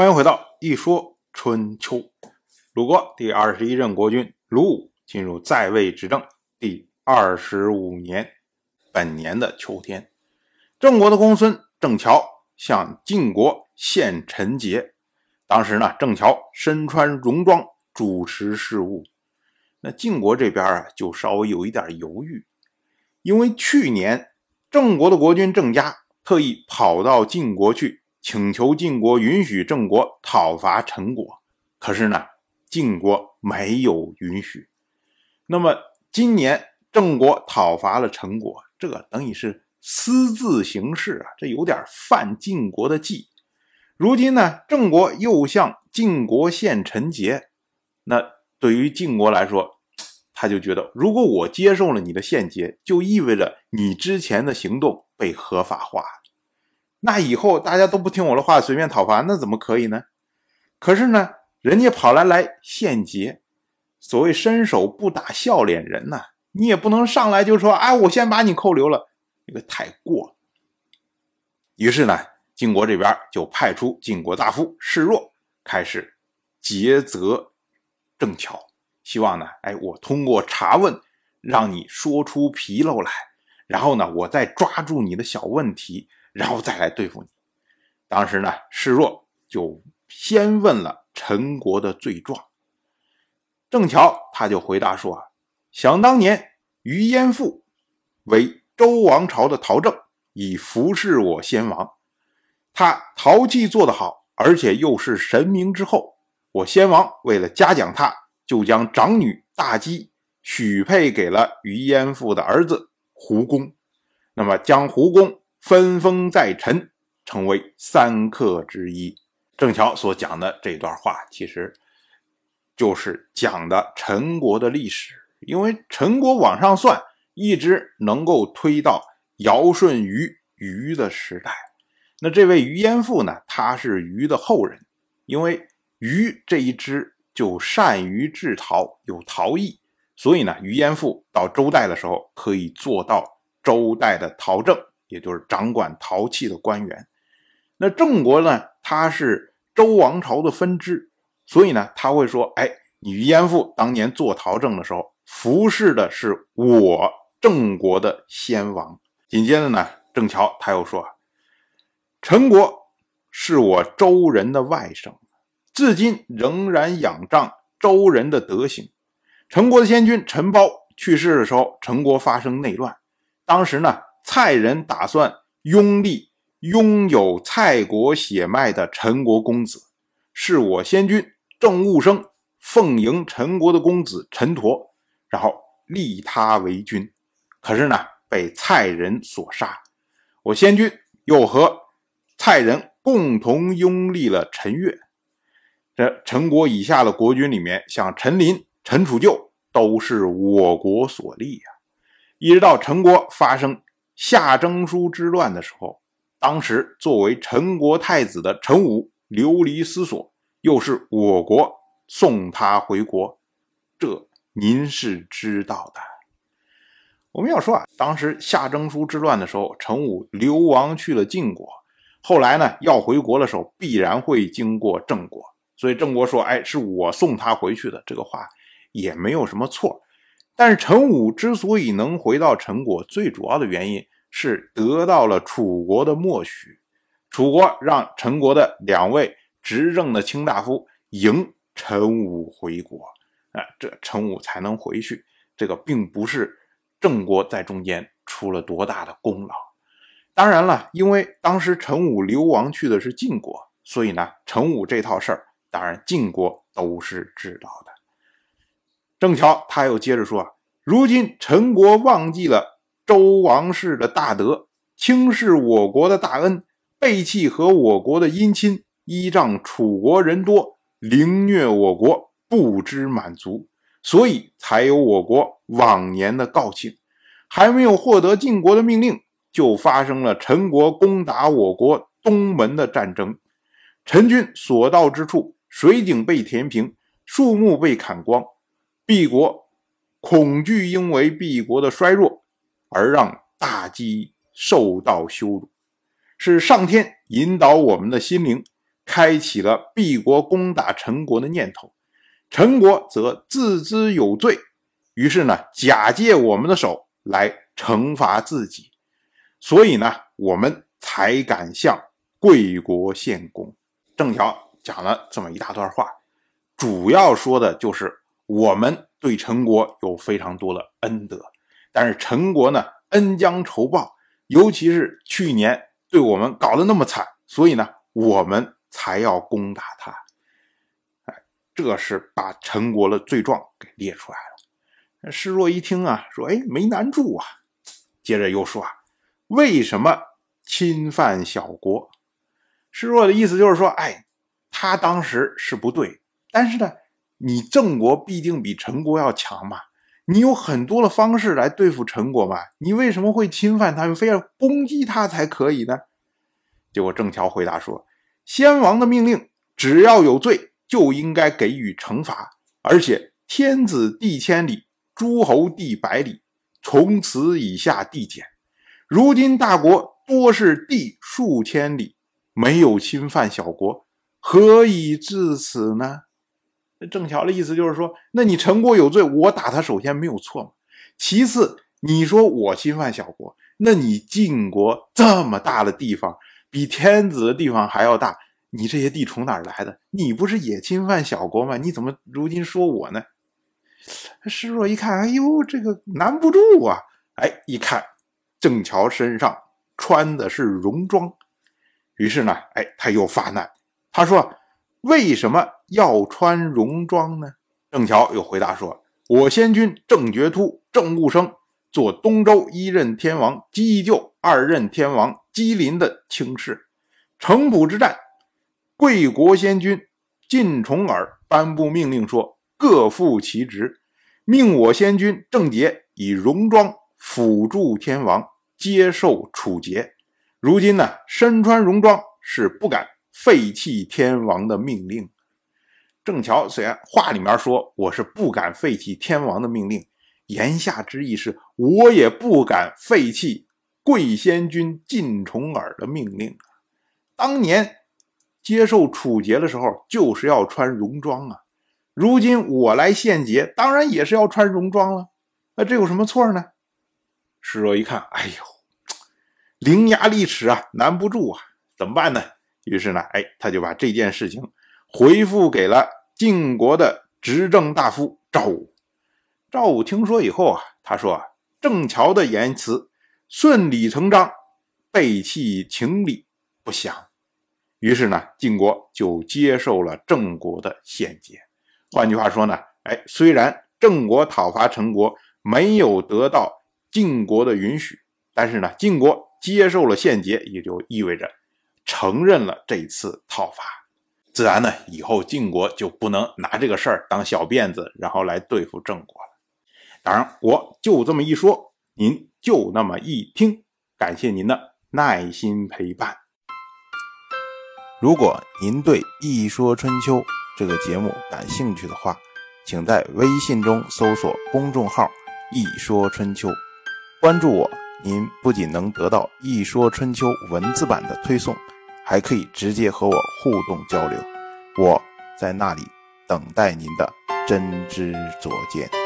欢迎回到一说春秋。鲁国第二十一任国君鲁武进入在位执政第二十五年，本年的秋天，郑国的公孙郑乔向晋国献陈节。当时呢，郑乔身穿戎装主持事务。那晋国这边啊，就稍微有一点犹豫，因为去年郑国的国君郑家特意跑到晋国去，请求晋国允许郑国讨伐陈国，可是呢，晋国没有允许。那么今年郑国讨伐了陈国，这等于是私自行事啊，这有点犯晋国的忌。如今呢，郑国又向晋国献陈节，那。对于晋国来说，他就觉得，如果我接受了你的献节，就意味着你之前的行动被合法化。那以后大家都不听我的话，随便讨伐，那怎么可以呢？可是呢，人家跑来来献节，所谓伸手不打笑脸人呐，你也不能上来就说，哎，我先把你扣留了，这个太过。于是呢，晋国这边就派出晋国大夫示弱，开始诘责。正巧，希望呢，哎，我通过查问，让你说出纰漏来，然后呢，我再抓住你的小问题，然后再来对付你。当时呢，示弱就先问了陈国的罪状。正巧他就回答说：“啊，想当年于淹父为周王朝的陶政，以服侍我先王，他陶器做得好，而且又是神明之后。”我先王为了嘉奖他，就将长女大姬许配给了于淹父的儿子胡公，那么将胡公分封在陈，成为三客之一。郑乔所讲的这段话，其实就是讲的陈国的历史。因为陈国往上算，一直能够推到尧舜禹禹的时代。那这位于淹父呢，他是禹的后人，因为。虞这一支就善于制陶，有陶艺，所以呢，于淹父到周代的时候可以做到周代的陶政，也就是掌管陶器的官员。那郑国呢，他是周王朝的分支，所以呢，他会说：“哎，你于淹父当年做陶政的时候，服侍的是我郑国的先王。”紧接着呢，郑乔他又说：“陈国是我周人的外甥。”至今仍然仰仗周人的德行。陈国的先君陈包去世的时候，陈国发生内乱。当时呢，蔡人打算拥立拥有蔡国血脉的陈国公子，是我先君郑务生奉迎陈国的公子陈陀，然后立他为君。可是呢，被蔡人所杀。我先君又和蔡人共同拥立了陈越。这陈国以下的国君里面，像陈琳、陈楚旧都是我国所立呀。一直到陈国发生夏征舒之乱的时候，当时作为陈国太子的陈武流离失所，又是我国送他回国，这您是知道的。我们要说啊，当时夏征舒之乱的时候，陈武流亡去了晋国，后来呢要回国的时候，必然会经过郑国。所以郑国说：“哎，是我送他回去的。”这个话也没有什么错。但是陈武之所以能回到陈国，最主要的原因是得到了楚国的默许。楚国让陈国的两位执政的卿大夫迎陈武回国，啊，这陈武才能回去。这个并不是郑国在中间出了多大的功劳。当然了，因为当时陈武流亡去的是晋国，所以呢，陈武这套事儿。当然，晋国都是知道的。郑乔他又接着说：“啊如今陈国忘记了周王室的大德，轻视我国的大恩，背弃和我国的姻亲，依仗楚国人多，凌虐我国，不知满足，所以才有我国往年的告罄。还没有获得晋国的命令，就发生了陈国攻打我国东门的战争。陈军所到之处。”水井被填平，树木被砍光，毕国恐惧，因为毕国的衰弱而让大姬受到羞辱。是上天引导我们的心灵，开启了闭国攻打陈国的念头。陈国则自知有罪，于是呢，假借我们的手来惩罚自己。所以呢，我们才敢向贵国献功。郑巧讲了这么一大段话，主要说的就是我们对陈国有非常多的恩德，但是陈国呢，恩将仇报，尤其是去年对我们搞得那么惨，所以呢，我们才要攻打他。这是把陈国的罪状给列出来了。施若一听啊，说：“哎，没难住啊。”接着又说：“啊，为什么侵犯小国？”施若的意思就是说：“哎，他当时是不对，但是呢，你郑国必定比陈国要强嘛，你有很多的方式来对付陈国嘛，你为什么会侵犯他们，非要攻击他才可以呢？”结果郑乔回答说：“先王的命令，只要有罪。”就应该给予惩罚，而且天子地千里，诸侯地百里，从此以下递减。如今大国多是地数千里，没有侵犯小国，何以至此呢？郑巧的意思就是说，那你陈国有罪，我打他首先没有错嘛。其次，你说我侵犯小国，那你晋国这么大的地方，比天子的地方还要大。你这些地从哪儿来的？你不是也侵犯小国吗？你怎么如今说我呢？施若一看，哎呦，这个难不住啊！哎，一看郑乔身上穿的是戎装，于是呢，哎，他又发难。他说：“为什么要穿戎装呢？”郑桥又回答说：“我先君郑觉突、郑务生做东周一任天王姬就、二任天王姬林的卿士，城濮之战。”贵国先君晋重耳颁布命令说：“各负其职，命我先君郑杰以戎装辅助天王，接受处决。如今呢，身穿戎装是不敢废弃天王的命令。”郑乔虽然话里面说我是不敢废弃天王的命令，言下之意是我也不敢废弃贵仙君晋重耳的命令。当年。接受处决的时候就是要穿戎装啊，如今我来献劫，当然也是要穿戎装了。那这有什么错呢？施若一看，哎呦，伶牙俐齿啊，难不住啊，怎么办呢？于是呢，哎，他就把这件事情回复给了晋国的执政大夫赵武。赵武听说以后啊，他说啊，郑乔的言辞顺理成章，背弃情理，不详。于是呢，晋国就接受了郑国的献捷。换句话说呢，哎，虽然郑国讨伐陈国没有得到晋国的允许，但是呢，晋国接受了献捷，也就意味着承认了这次讨伐。自然呢，以后晋国就不能拿这个事儿当小辫子，然后来对付郑国了。当然，我就这么一说，您就那么一听，感谢您的耐心陪伴。如果您对《一说春秋》这个节目感兴趣的话，请在微信中搜索公众号“一说春秋”，关注我。您不仅能得到《一说春秋》文字版的推送，还可以直接和我互动交流。我在那里等待您的真知灼见。